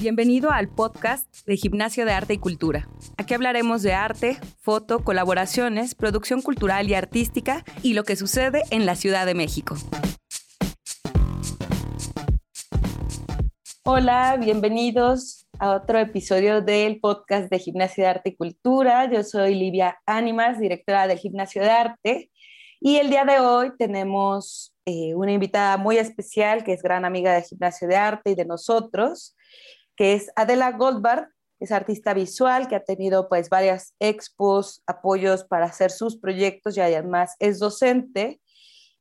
Bienvenido al podcast de Gimnasio de Arte y Cultura. Aquí hablaremos de arte, foto, colaboraciones, producción cultural y artística y lo que sucede en la Ciudad de México. Hola, bienvenidos a otro episodio del podcast de Gimnasio de Arte y Cultura. Yo soy Livia Ánimas, directora del Gimnasio de Arte. Y el día de hoy tenemos eh, una invitada muy especial que es gran amiga de Gimnasio de Arte y de nosotros que es Adela Goldberg, es artista visual que ha tenido pues varias expos, apoyos para hacer sus proyectos y además es docente.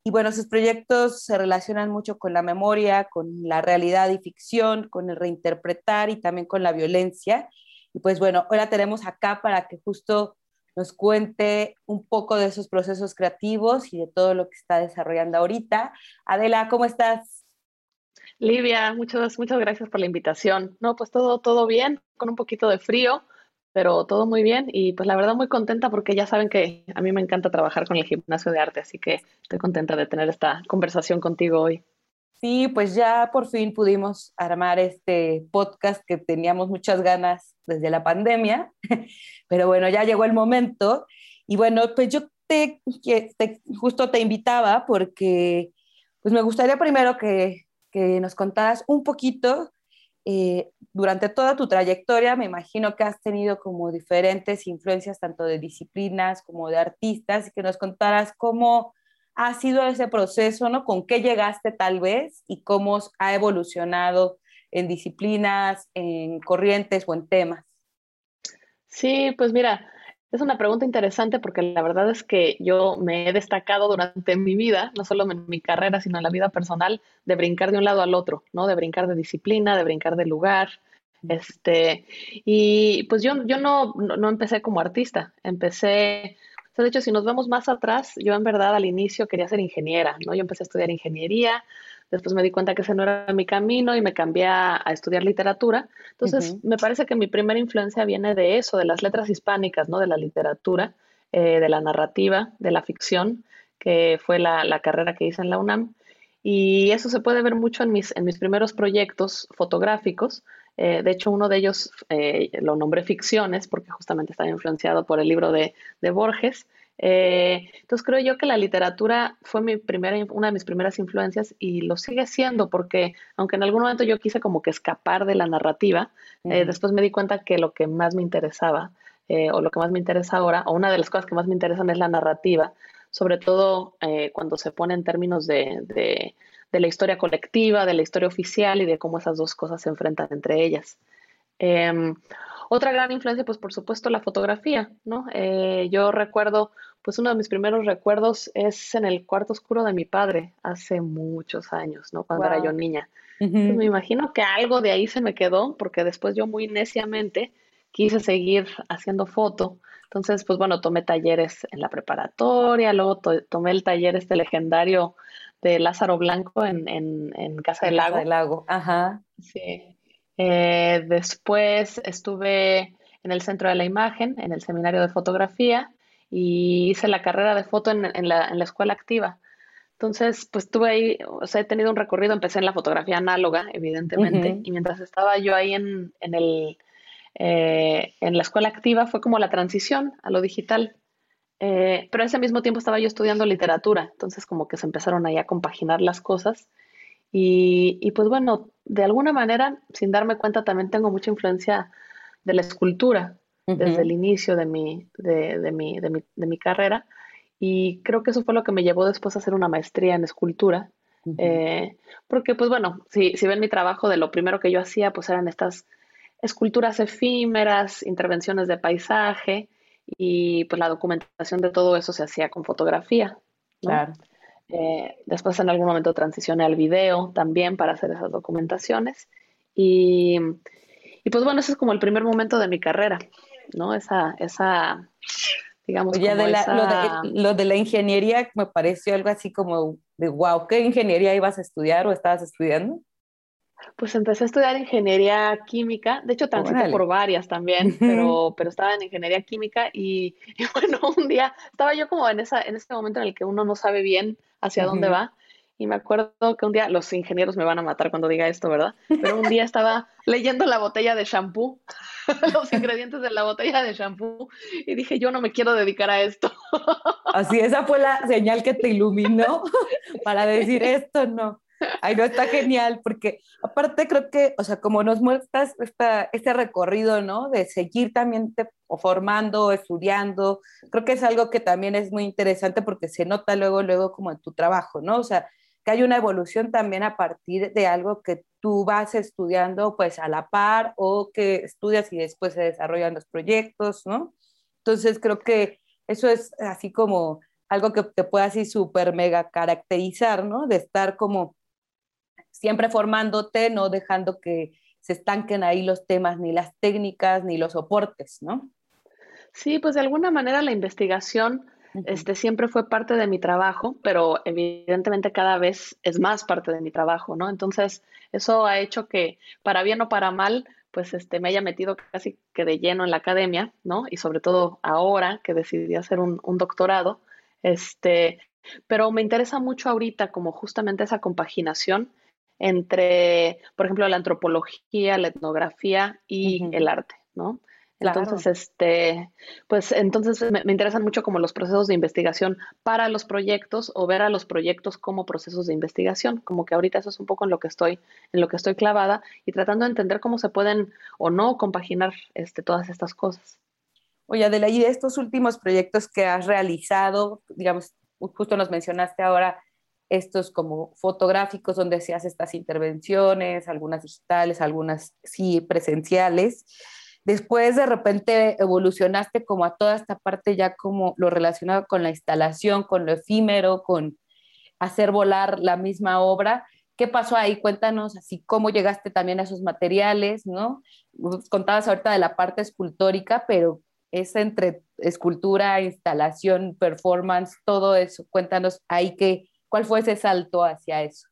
Y bueno, sus proyectos se relacionan mucho con la memoria, con la realidad y ficción, con el reinterpretar y también con la violencia. Y pues bueno, hoy tenemos acá para que justo nos cuente un poco de esos procesos creativos y de todo lo que está desarrollando ahorita. Adela, ¿cómo estás? Livia, muchas, muchas gracias por la invitación. No, pues todo, todo bien, con un poquito de frío, pero todo muy bien y pues la verdad muy contenta porque ya saben que a mí me encanta trabajar con el gimnasio de arte, así que estoy contenta de tener esta conversación contigo hoy. Sí, pues ya por fin pudimos armar este podcast que teníamos muchas ganas desde la pandemia, pero bueno, ya llegó el momento y bueno, pues yo te, te justo te invitaba porque pues me gustaría primero que que nos contaras un poquito eh, durante toda tu trayectoria, me imagino que has tenido como diferentes influencias tanto de disciplinas como de artistas y que nos contaras cómo ha sido ese proceso, ¿no? Con qué llegaste tal vez y cómo ha evolucionado en disciplinas, en corrientes o en temas. Sí, pues mira, es una pregunta interesante porque la verdad es que yo me he destacado durante mi vida, no solo en mi carrera, sino en la vida personal, de brincar de un lado al otro, ¿no? De brincar de disciplina, de brincar de lugar. Este, y pues yo, yo no, no, empecé como artista, empecé, o sea, de hecho, si nos vemos más atrás, yo en verdad al inicio quería ser ingeniera, ¿no? Yo empecé a estudiar ingeniería, Después me di cuenta que ese no era mi camino y me cambié a, estudiar literatura. Entonces, me parece que mi primera influencia viene de eso, de las letras hispánicas, ¿no? De la literatura, eh, de la narrativa, de la ficción, que fue la, carrera que hice en la UNAM. Y eso se puede ver mucho en mis, en mis primeros proyectos fotográficos. Eh, de hecho, uno de ellos eh, lo nombré Ficciones porque justamente estaba influenciado por el libro de, de Borges. Eh, entonces creo yo que la literatura fue mi primera, una de mis primeras influencias y lo sigue siendo porque aunque en algún momento yo quise como que escapar de la narrativa, eh, después me di cuenta que lo que más me interesaba eh, o lo que más me interesa ahora, o una de las cosas que más me interesan es la narrativa, sobre todo cuando se pone en términos de, de, de, la historia colectiva, de la historia oficial y de cómo esas dos cosas se enfrentan entre ellas. Em, otra gran influencia, pues por supuesto, la fotografía, ¿no? Yo recuerdo, pues uno de mis primeros recuerdos es en el cuarto oscuro de mi padre, hace muchos años, ¿no? Cuando era yo niña. me imagino que algo de ahí se me quedó, porque después yo muy neciamente quise seguir haciendo foto. Entonces, pues bueno, tomé talleres en la preparatoria, luego tomé el taller este legendario de Lázaro Blanco en, en, Casa del Lago. Casa del Lago, ajá. Sí, eh, después estuve en el Centro de la Imagen, en el seminario de fotografía, y hice la carrera de foto en, la, escuela activa. Entonces, pues tuve ahí, o sea, he tenido un recorrido, empecé en la fotografía análoga, evidentemente, y mientras estaba yo ahí en, el, eh, en la escuela activa fue como la transición a lo digital. Eh, pero ese mismo tiempo estaba yo estudiando literatura, entonces como que se empezaron ahí a compaginar las cosas y, pues bueno, de alguna manera, sin darme cuenta, también tengo mucha influencia de la escultura desde el inicio de mi, de, de, mi, de, mi, de, mi, carrera. Y creo que eso fue lo que me llevó después a hacer una maestría en escultura. Eh, porque, pues bueno, si, si ven mi trabajo, de lo primero que yo hacía, pues eran estas esculturas efímeras, intervenciones de paisaje y pues la documentación de todo eso se hacía con fotografía. Claro. Eh, después en algún momento transicioné al video también para hacer esas documentaciones. Y, y, pues bueno, ese es como el primer momento de mi carrera, ¿no? Esa, esa digamos, ya de la, Lo, de, la ingeniería me pareció algo así como de, wow, ¿qué ingeniería ibas a estudiar o estabas estudiando? Pues empecé a estudiar ingeniería química, de hecho transité por varias también, pero, pero estaba en ingeniería química y, bueno, un día estaba yo como en, esa, en ese momento en el que uno no sabe bien hacia dónde va y me acuerdo que un día, los ingenieros me van a matar cuando diga esto, ¿verdad? Pero un día estaba leyendo la botella de shampoo, los ingredientes de la botella de shampoo, y dije, yo no me quiero dedicar a esto. Así, esa fue la señal que te iluminó para decir esto, no. Ay, no, está genial, porque aparte creo que, o sea, como nos muestras esta, este recorrido, ¿no? De seguir también te, o formando, estudiando, creo que es algo que también es muy interesante porque se nota luego, luego como en tu trabajo, ¿no? O sea, que hay una evolución también a partir de algo que tú vas estudiando pues a la par o que estudias y después se desarrollan los proyectos, ¿no? Entonces creo que eso es así como algo que te puede así súper mega caracterizar, ¿no? De estar como siempre formándote, no dejando que se estanquen ahí los temas, ni las técnicas, ni los soportes, ¿no? Sí, pues de alguna manera la investigación este, siempre fue parte de mi trabajo, pero evidentemente cada vez es más parte de mi trabajo, ¿no? Entonces, eso ha hecho que, para bien o para mal, pues este, me haya metido casi que de lleno en la academia, ¿no? Y sobre todo ahora que decidí hacer un, un doctorado, este, pero me interesa mucho ahorita como justamente esa compaginación entre, por ejemplo, la antropología, la etnografía y el arte, ¿no? Entonces, este, pues entonces me, interesan mucho como los procesos de investigación para los proyectos o ver a los proyectos como procesos de investigación, como que ahorita eso es un poco en lo que estoy, en lo que estoy clavada y tratando de entender cómo se pueden o no compaginar este, todas estas cosas. Oye, Adela, y de estos últimos proyectos que has realizado, digamos, justo nos mencionaste ahora estos como fotográficos donde se hacen estas intervenciones, algunas digitales, algunas sí presenciales. Después de repente evolucionaste como a toda esta parte ya como lo relacionado con la instalación, con lo efímero, con hacer volar la misma obra. ¿Qué pasó ahí? Cuéntanos así cómo llegaste también a esos materiales, ¿no? Contabas ahorita de la parte escultórica, pero es entre escultura, instalación, performance, todo eso. Cuéntanos ahí qué, cuál fue ese salto hacia eso.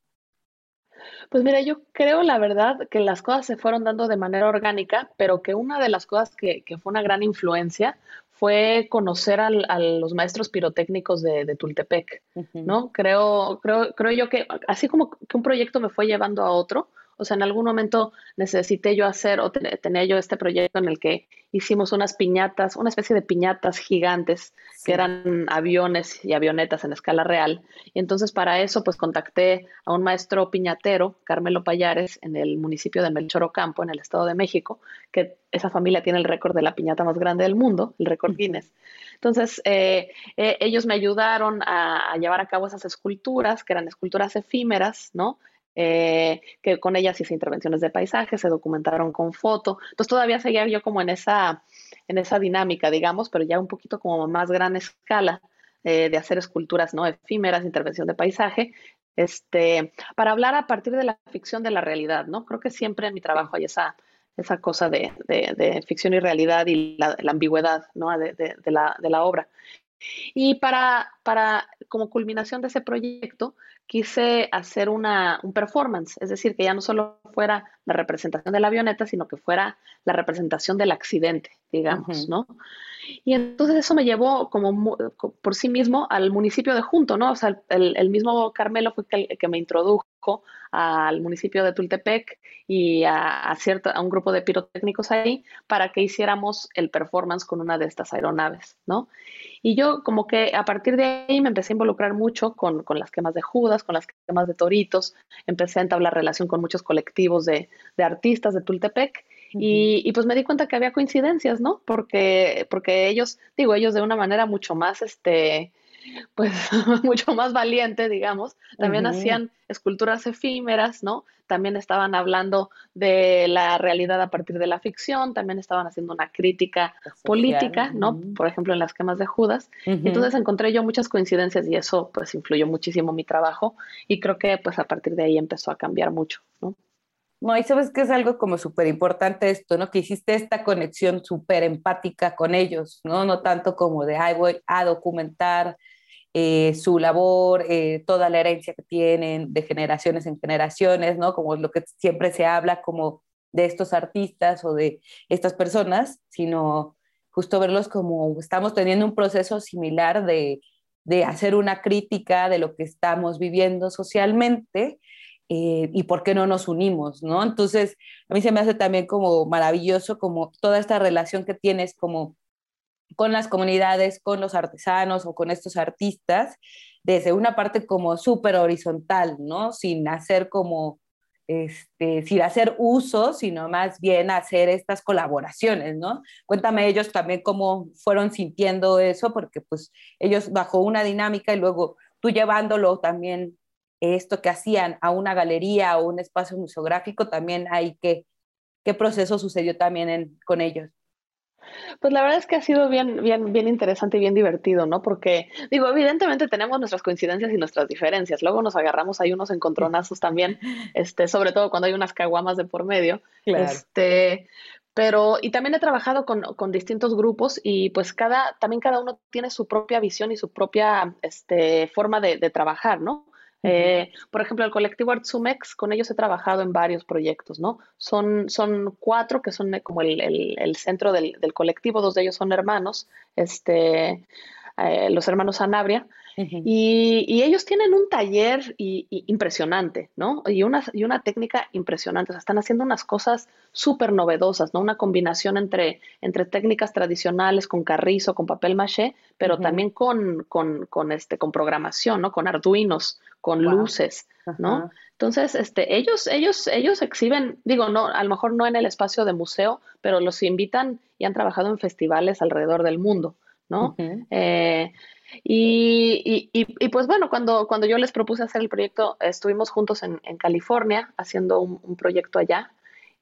Pues mira, yo creo la verdad que las cosas se fueron dando de manera orgánica, pero que una de las cosas que, fue una gran influencia fue conocer a los maestros pirotécnicos de, Tultepec, ¿no? Creo, creo, creo yo que así como que un proyecto me fue llevando a otro, o sea, en algún momento necesité yo hacer o tenía yo este proyecto en el que hicimos unas piñatas, una especie de piñatas gigantes que eran aviones y avionetas en escala real. Y entonces para eso pues contacté a un maestro piñatero, Carmelo Payares, en el municipio de Melchor Ocampo, en el Estado de México, que esa familia tiene el récord de la piñata más grande del mundo, el récord Guinness. Entonces, eh, eh, ellos me ayudaron a, a, llevar a cabo esas esculturas, que eran esculturas efímeras, ¿no? Eh, que con ellas hice intervenciones de paisaje, se documentaron con foto. Entonces todavía seguía yo como en esa, en esa dinámica, digamos, pero ya un poquito como más gran escala eh, de hacer esculturas no efímeras, intervención de paisaje, este, para hablar a partir de la ficción de la realidad, ¿no? Creo que siempre en mi trabajo hay esa, esa cosa de, de, ficción y realidad y la, ambigüedad, ¿no? De, de, la, de la obra. Y para, para, como culminación de ese proyecto, quise hacer una, un performance, es decir, que ya no solo fuera la representación de la avioneta, sino que fuera la representación del accidente, digamos, ¿no? Y entonces eso me llevó como por sí mismo al municipio de Junto, ¿no? O sea, el, mismo Carmelo fue el que me introdujo al municipio de Tultepec y a, cierto, a un grupo de pirotécnicos ahí para que hiciéramos el performance con una de estas aeronaves, ¿no? Y yo como que a partir de ahí me empecé a involucrar mucho con, las quemas de Judas, con las quemas de Toritos, empecé a entablar relación con muchos colectivos de, artistas de Tultepec y, y, pues me di cuenta que había coincidencias, ¿no? Porque, porque ellos, digo, ellos de una manera mucho más, este, pues mucho más valiente, digamos. También hacían esculturas efímeras, ¿no? También estaban hablando de la realidad a partir de la ficción, también estaban haciendo una crítica política, ¿no? Por ejemplo, en las quemas de Judas. Entonces encontré yo muchas coincidencias y eso pues influyó muchísimo mi trabajo y creo que pues a partir de ahí empezó a cambiar mucho, ¿no? No, y sabes que es algo como súper importante esto, ¿no? Que hiciste esta conexión súper empática con ellos, ¿no? No tanto como de, ay, voy a documentar eh, su labor, eh, toda la herencia que tienen de generaciones en generaciones, ¿no? Como lo que siempre se habla como de estos artistas o de estas personas, sino justo verlos como estamos teniendo un proceso similar de, de hacer una crítica de lo que estamos viviendo socialmente eh, y por qué no nos unimos, ¿no? Entonces, a mí se me hace también como maravilloso como toda esta relación que tienes como con las comunidades, con los artesanos o con estos artistas, desde una parte como súper horizontal, ¿no? Sin hacer como, este, sin hacer uso, sino más bien hacer estas colaboraciones, ¿no? Cuéntame ellos también cómo fueron sintiendo eso, porque pues ellos bajo una dinámica y luego tú llevándolo también esto que hacían a una galería o un espacio museográfico, también hay que, ¿qué proceso sucedió también con ellos? Pues la verdad es que ha sido bien, bien, bien interesante y bien divertido, ¿no? Porque, digo, evidentemente tenemos nuestras coincidencias y nuestras diferencias. Luego nos agarramos ahí unos encontronazos también, este, sobre todo cuando hay unas caguamas de por medio. Este, pero, y también he trabajado con, con, distintos grupos y pues cada, también cada uno tiene su propia visión y su propia este, forma de, de trabajar, ¿no? Eh, por ejemplo, el colectivo Artsumex, con ellos he trabajado en varios proyectos, ¿no? Son, son cuatro que son como el, centro del, del, colectivo, dos de ellos son hermanos, este, eh, los hermanos Sanabria, y, ellos tienen un taller impresionante, ¿no? Y una, y una técnica impresionante. O sea, están haciendo unas cosas súper novedosas, ¿no? Una combinación entre, entre técnicas tradicionales con carrizo, con papel maché, pero también con, con, este, con programación, ¿no? Con arduinos, con luces, ¿no? Entonces, este, ellos, ellos, ellos exhiben, digo, no, a lo mejor no en el espacio de museo, pero los invitan y han trabajado en festivales alrededor del mundo, ¿no? Y, y, pues bueno, cuando, cuando yo les propuse hacer el proyecto, estuvimos juntos en, en California haciendo un, proyecto allá,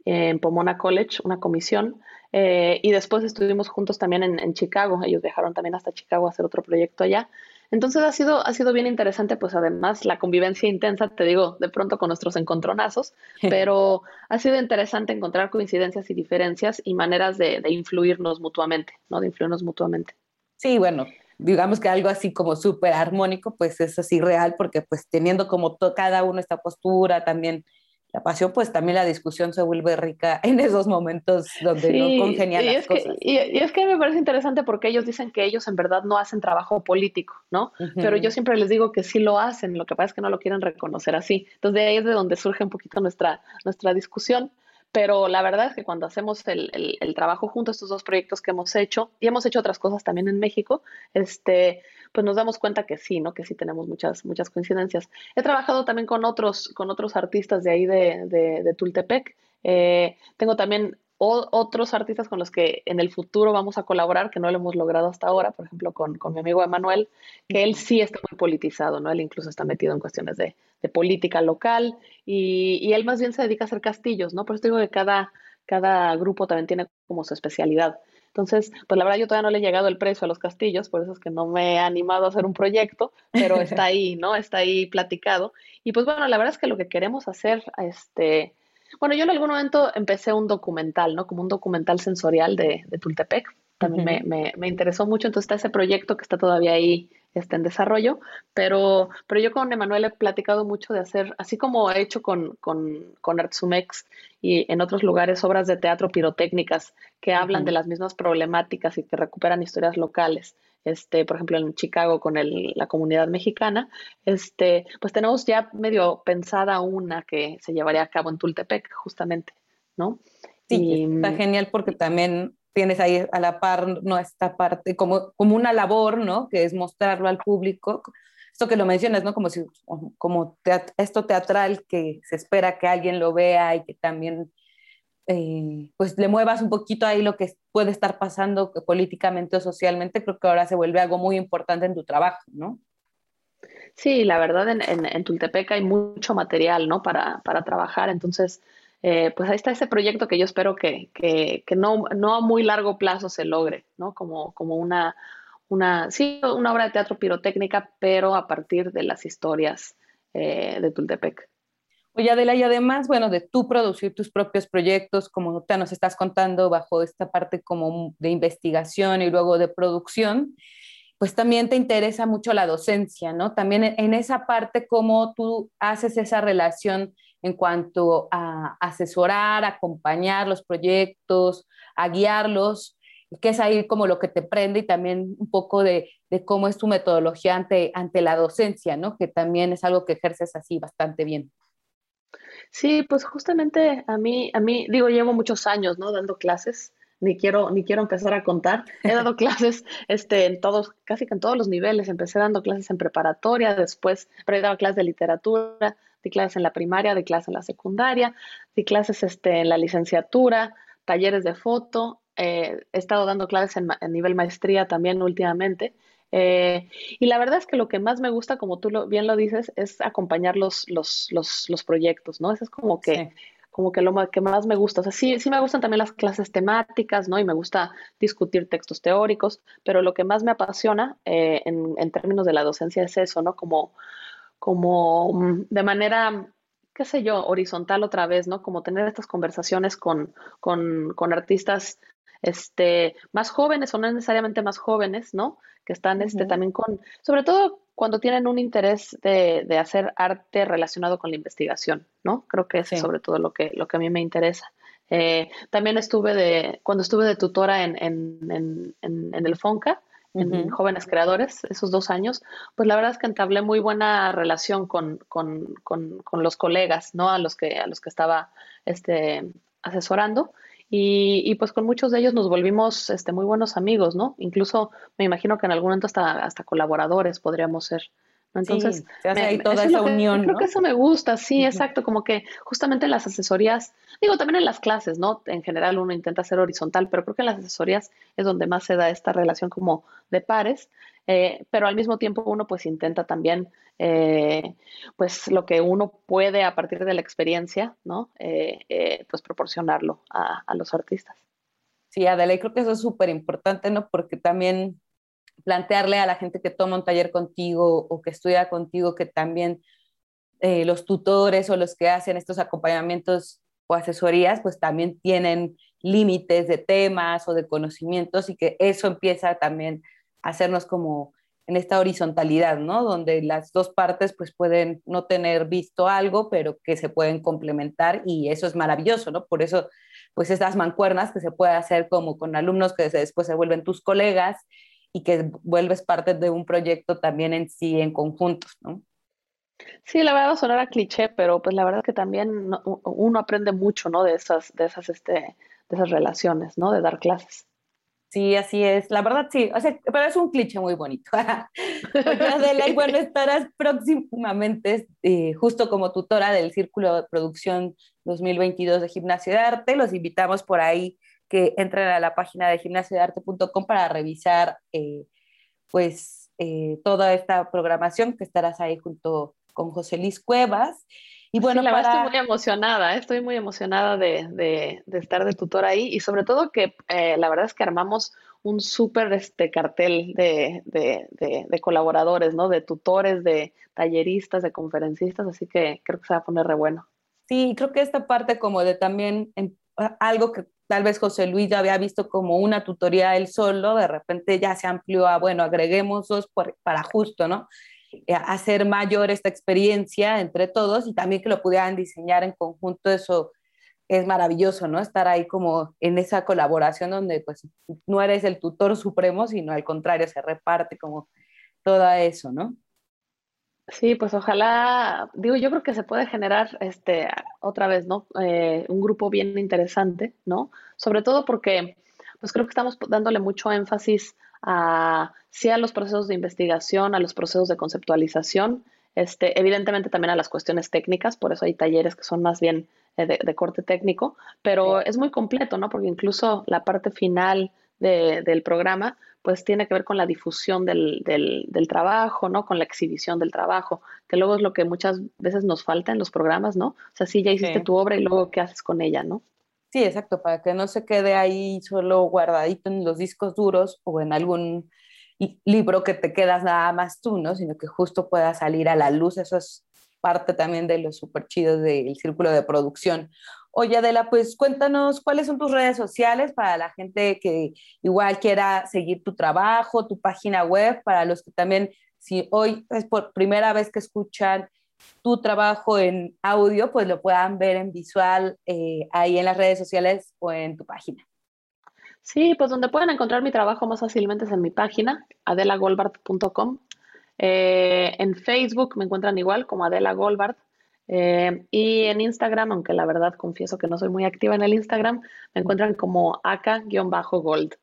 en Pomona College, una comisión, eh, y después estuvimos juntos también en, en, Chicago, ellos viajaron también hasta Chicago a hacer otro proyecto allá. Entonces ha sido, ha sido bien interesante, pues además la convivencia intensa, te digo, de pronto con nuestros encontronazos, pero ha sido interesante encontrar coincidencias y diferencias y maneras de, de influirnos mutuamente, ¿no? De influirnos mutuamente. Sí, bueno, digamos que algo así como súper armónico, pues es así real, porque pues teniendo como cada uno esta postura, también la pasión, pues también la discusión se vuelve rica en esos momentos donde no congenian las cosas. y, es que me parece interesante porque ellos dicen que ellos en verdad no hacen trabajo político, ¿no? Pero yo siempre les digo que sí lo hacen, lo que pasa es que no lo quieren reconocer así. Entonces de ahí es de donde surge un poquito nuestra, nuestra discusión. Pero la verdad es que cuando hacemos el, trabajo junto estos dos proyectos que hemos hecho, y hemos hecho otras cosas también en México, este, pues nos damos cuenta que sí, ¿no? Que sí tenemos muchas, muchas coincidencias. He trabajado también con otros, con otros artistas de ahí de, Tultepec. Eh, tengo también otros artistas con los que en el futuro vamos a colaborar, que no lo hemos logrado hasta ahora, por ejemplo, con, mi amigo Emanuel, que él sí está muy politizado, ¿no? Él incluso está metido en cuestiones de, política local y, él más bien se dedica a hacer castillos, ¿no? Por eso digo que cada, cada grupo también tiene como su especialidad. Entonces, pues la verdad yo todavía no le he llegado el precio a los castillos, por eso es que no me he animado a hacer un proyecto, pero está ahí, ¿no? Está ahí platicado. Y pues bueno, la verdad es que lo que queremos hacer, este, bueno, yo en algún momento empecé un documental, ¿no? Como un documental sensorial de, Tultepec. También me, interesó mucho. Entonces está ese proyecto que está todavía ahí está en desarrollo, pero, pero yo con Emanuel he platicado mucho de hacer, así como he hecho con, con, con Artsumex y en otros lugares, obras de teatro pirotécnicas que hablan de las mismas problemáticas y que recuperan historias locales este, por ejemplo, en Chicago con la comunidad mexicana, este, pues tenemos ya medio pensada una que se llevaría a cabo en Tultepec, justamente, ¿no? Sí, está genial porque también tienes ahí a la par ¿no? esta parte como, como una labor, ¿no? Que es mostrarlo al público. Esto que lo mencionas, ¿no? Como si, como esto teatral que se espera que alguien lo vea y que también eh, pues le muevas un poquito ahí lo que puede estar pasando políticamente o socialmente, creo que ahora se vuelve algo muy importante en tu trabajo, ¿no? Sí, la verdad en, Tultepec hay mucho material, ¿no? Para, para trabajar, entonces, eh, pues ahí está ese proyecto que yo espero que, que, que, no, no a muy largo plazo se logre, ¿no? Como, como una, una, sí, una obra de teatro pirotécnica, pero a partir de las historias eh, de Tultepec. Oye, Adela, y además, bueno, de tú producir tus propios proyectos, como te nos estás contando bajo esta parte como de investigación y luego de producción, pues también te interesa mucho la docencia, ¿no? También en esa parte, cómo tú haces esa relación en cuanto a asesorar, acompañar los proyectos, a guiarlos, que es ahí como lo que te prende y también un poco de, de, cómo es tu metodología ante, ante la docencia, ¿no? Que también es algo que ejerces así bastante bien. Sí, pues justamente a mí, a mí, digo, llevo muchos años, ¿no? Dando clases, ni quiero, ni quiero empezar a contar. He dado clases, este, en todos, casi que en todos los niveles. Empecé dando clases en preparatoria, después, pero he dado clases de literatura, di clases en la primaria, di clases en la secundaria, di clases, este, en la licenciatura, talleres de foto, eh, he estado dando clases en, nivel maestría también últimamente. Eh, y la verdad es que lo que más me gusta, como tú bien lo dices, es acompañar los, los, los, proyectos, ¿no? Eso es como que, como que lo que más me gusta. O sea, sí, sí me gustan también las clases temáticas, ¿no? Y me gusta discutir textos teóricos, pero lo que más me apasiona eh, en, en, términos de la docencia es eso, ¿no? Como, como mm, de manera qué sé yo, horizontal otra vez, ¿no? Como tener estas conversaciones con, con, con artistas este, más jóvenes o no necesariamente más jóvenes, ¿no? Que están este, también con, sobre todo cuando tienen un interés de, de, hacer arte relacionado con la investigación, ¿no? Creo que es sobre todo lo que, lo que a mí me interesa. Eh, también estuve de, cuando estuve de tutora en, en, en, en el FONCA, en Jóvenes Creadores, esos dos años, pues la verdad es que entablé muy buena relación con, con, con, con los colegas, ¿no? A los que, a los que estaba este, asesorando. Y, pues con muchos de ellos nos volvimos este, muy buenos amigos, ¿no? Incluso me imagino que en algún momento hasta, hasta colaboradores podríamos ser. Entonces, sí, toda esa unión. Creo que eso me gusta, sí, exacto, como que justamente en las asesorías, digo, también en las clases, ¿no? En general uno intenta ser horizontal, pero creo que en las asesorías es donde más se da esta relación como de pares, eh, pero al mismo tiempo uno pues intenta también, eh, pues lo que uno puede a partir de la experiencia, ¿no? Eh, pues proporcionarlo a, a los artistas. Sí, Adela, y creo que eso es súper importante, ¿no? Porque también plantearle a la gente que toma un taller contigo o que estudia contigo que también eh, los tutores o los que hacen estos acompañamientos o asesorías, pues también tienen límites de temas o de conocimientos y que eso empieza también a hacernos como en esta horizontalidad, ¿no? Donde las dos partes pues pueden no tener visto algo, pero que se pueden complementar y eso es maravilloso, ¿no? Por eso pues estas mancuernas que se puede hacer como con alumnos que después se vuelven tus colegas y que vuelves parte de un proyecto también en sí, en conjuntos, ¿no? Sí, la verdad sonará cliché, pero pues la verdad que también uno aprende mucho, ¿no? De esas, de esas, este, de esas relaciones, ¿no? De dar clases. Sí, así es. La verdad, sí. O sea, pero es un cliché muy bonito. Adela, bueno, estarás próximamente eh, justo como tutora del Círculo de Producción 2022 de Gimnasia de Arte. Los invitamos por ahí que entren a la página de gimnasiadearte.com para revisar eh, pues eh, toda esta programación que estarás ahí junto con José Luis Cuevas. Y bueno, la verdad estoy muy emocionada, ¿eh? estoy muy emocionada de, estar de tutor ahí y sobre todo que la verdad es que armamos un súper este, cartel de, de, colaboradores, ¿no? De tutores, de talleristas, de conferencistas, así que creo que se va a poner re bueno. Sí, creo que esta parte como de también algo que tal vez José Luis ya había visto como una tutoría él solo, de repente ya se amplió a, bueno, agreguemos dos para justo, ¿no? Eh, hacer mayor esta experiencia entre todos y también que lo pudieran diseñar en conjunto, eso es maravilloso, ¿no? Estar ahí como en esa colaboración donde pues no eres el tutor supremo, sino al contrario, se reparte como todo eso, ¿no? Sí, pues ojalá, digo, yo creo que se puede generar este otra vez, ¿no? Eh, un grupo bien interesante, ¿no? Sobre todo porque, pues creo que estamos dándole mucho énfasis a sí a los procesos de investigación, a los procesos de conceptualización, este, evidentemente también a las cuestiones técnicas, por eso hay talleres que son más bien eh, de, corte técnico, pero es muy completo, ¿no? Porque incluso la parte final del programa, pues tiene que ver con la difusión del, del, trabajo, ¿no? Con la exhibición del trabajo, que luego es lo que muchas veces nos falta en los programas, ¿no? O sea, sí, ya hiciste tu obra y luego qué haces con ella, ¿no? Sí, exacto, para que no se quede ahí solo guardadito en los discos duros o en algún libro que te quedas nada más tú, ¿no? Sino que justo pueda salir a la luz. Eso es parte también de lo súper chido del círculo de producción. Oye, Adela, pues cuéntanos cuáles son tus redes sociales para la gente que igual quiera seguir tu trabajo, tu página web, para los que también, si hoy es por primera vez que escuchan tu trabajo en audio, pues lo puedan ver en visual eh, ahí en las redes sociales o en tu página. Sí, pues donde pueden encontrar mi trabajo más fácilmente es en mi página, adelagolbart.com. Eh, en Facebook me encuentran igual como Adela Goldbart. Eh, y en Instagram, aunque la verdad confieso que no soy muy activa en el Instagram, me encuentran como aka-gold.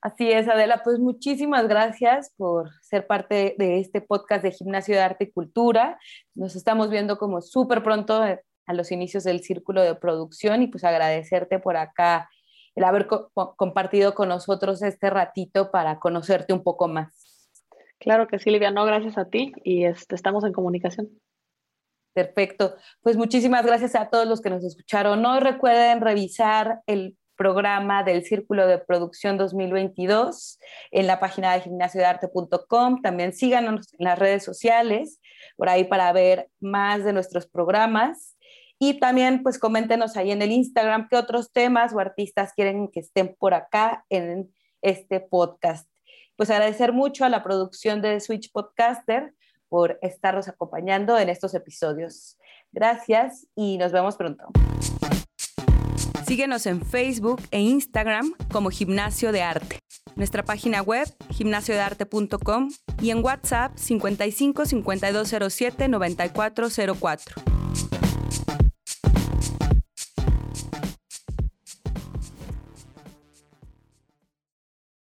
Así es, Adela, pues muchísimas gracias por ser parte de este podcast de Gimnasio de Arte y Cultura. Nos estamos viendo como súper pronto a los inicios del círculo de producción y pues agradecerte por acá el haber compartido con nosotros este ratito para conocerte un poco más. Claro que sí, Livia, no, gracias a ti y este, estamos en comunicación. Perfecto. Pues muchísimas gracias a todos los que nos escucharon. No recuerden revisar el programa del Círculo de Producción 2022 en la página de gimnasiodearte.com. También síganos en las redes sociales por ahí para ver más de nuestros programas. Y también, pues coméntenos ahí en el Instagram qué otros temas o artistas quieren que estén por acá en este podcast. Pues agradecer mucho a la producción de Switch Podcaster por estarnos acompañando en estos episodios. Gracias y nos vemos pronto. Síguenos en Facebook e Instagram como Gimnasio de Arte. Nuestra página web gimnasiodearte.com y en WhatsApp 55 5207 9404.